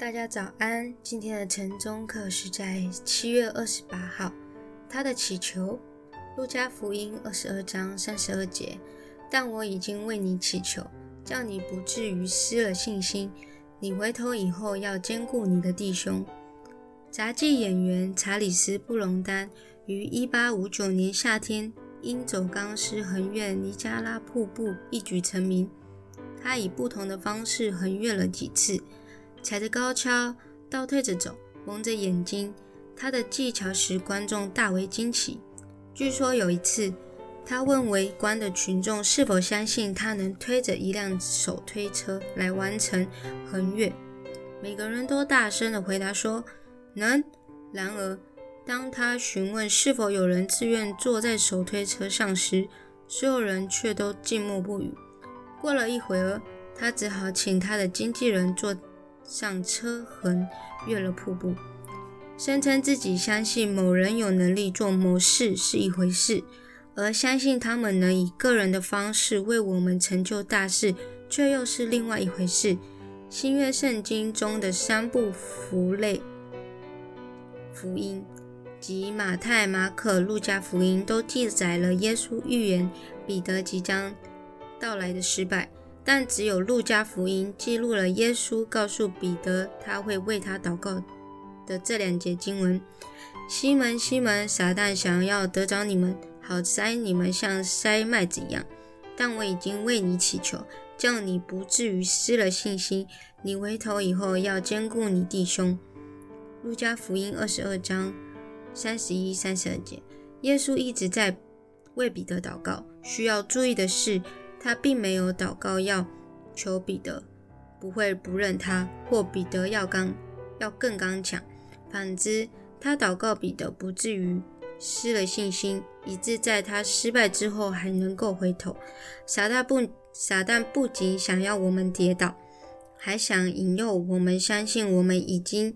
大家早安。今天的晨钟课是在七月二十八号。他的祈求，路加福音二十二章三十二节。但我已经为你祈求，叫你不至于失了信心。你回头以后要兼顾你的弟兄。杂技演员查理斯·布隆丹于一八五九年夏天因走钢丝横越尼加拉瀑布一举成名。他以不同的方式横越了几次。踩着高跷，倒退着走，蒙着眼睛，他的技巧使观众大为惊奇。据说有一次，他问围观的群众是否相信他能推着一辆手推车来完成横越，每个人都大声地回答说能。然而，当他询问是否有人自愿坐在手推车上时，所有人却都静默不语。过了一会儿，他只好请他的经纪人坐。上车横越了瀑布，声称自己相信某人有能力做某事是一回事，而相信他们能以个人的方式为我们成就大事，却又是另外一回事。新约圣经中的三部福类福音，即马太、马可、路加福音，都记载了耶稣预言彼得即将到来的失败。但只有路加福音记录了耶稣告诉彼得他会为他祷告的这两节经文：“西门，西门，撒旦想要得着你们，好筛你们像筛麦子一样。但我已经为你祈求，叫你不至于失了信心。你回头以后要坚固你弟兄。”路加福音二十二章三十一、三十二节，耶稣一直在为彼得祷告。需要注意的是。他并没有祷告要求彼得不会不认他，或彼得要刚要更刚强。反之，他祷告彼得不至于失了信心，以致在他失败之后还能够回头。撒旦不撒旦不仅想要我们跌倒，还想引诱我们相信我们已经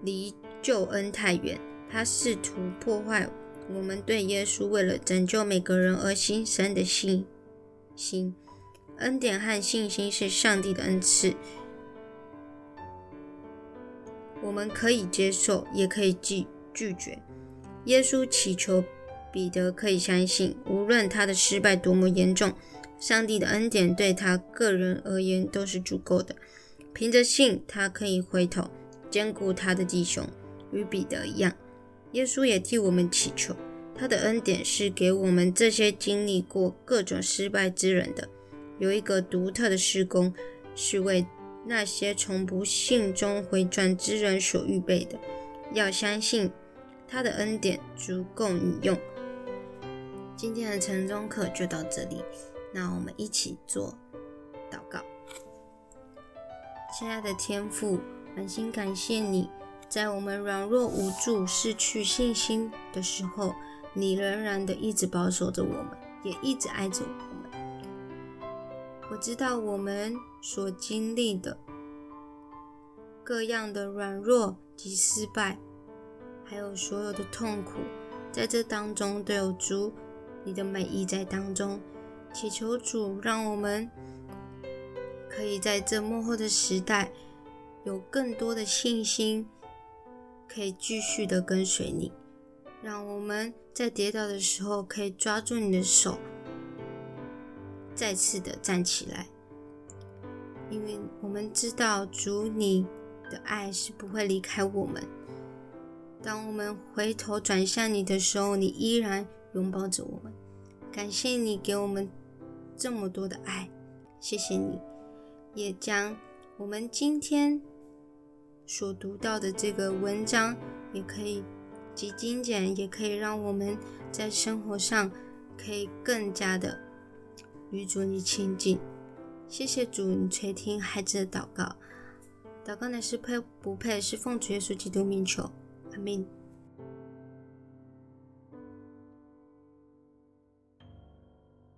离救恩太远。他试图破坏。我们对耶稣为了拯救每个人而牺牲的信心、恩典和信心是上帝的恩赐。我们可以接受，也可以拒拒绝。耶稣祈求彼得可以相信，无论他的失败多么严重，上帝的恩典对他个人而言都是足够的。凭着信，他可以回头坚固他的弟兄，与彼得一样。耶稣也替我们祈求，他的恩典是给我们这些经历过各种失败之人的。有一个独特的施工，是为那些从不幸中回转之人所预备的。要相信他的恩典足够你用。今天的晨钟课就到这里，那我们一起做祷告。亲爱的天父，满心感谢你。在我们软弱无助、失去信心的时候，你仍然的一直保守着我们，也一直爱着我们。我知道我们所经历的各样的软弱及失败，还有所有的痛苦，在这当中都有主你的美意在当中。祈求主，让我们可以在这幕后的时代有更多的信心。可以继续的跟随你，让我们在跌倒的时候可以抓住你的手，再次的站起来。因为我们知道主你的爱是不会离开我们。当我们回头转向你的时候，你依然拥抱着我们。感谢你给我们这么多的爱，谢谢你，也将我们今天。所读到的这个文章，也可以及精简，也可以让我们在生活上可以更加的与主你亲近。谢谢主，你垂听孩子的祷告，祷告乃是配不配，是奉主耶稣基督命求，阿门。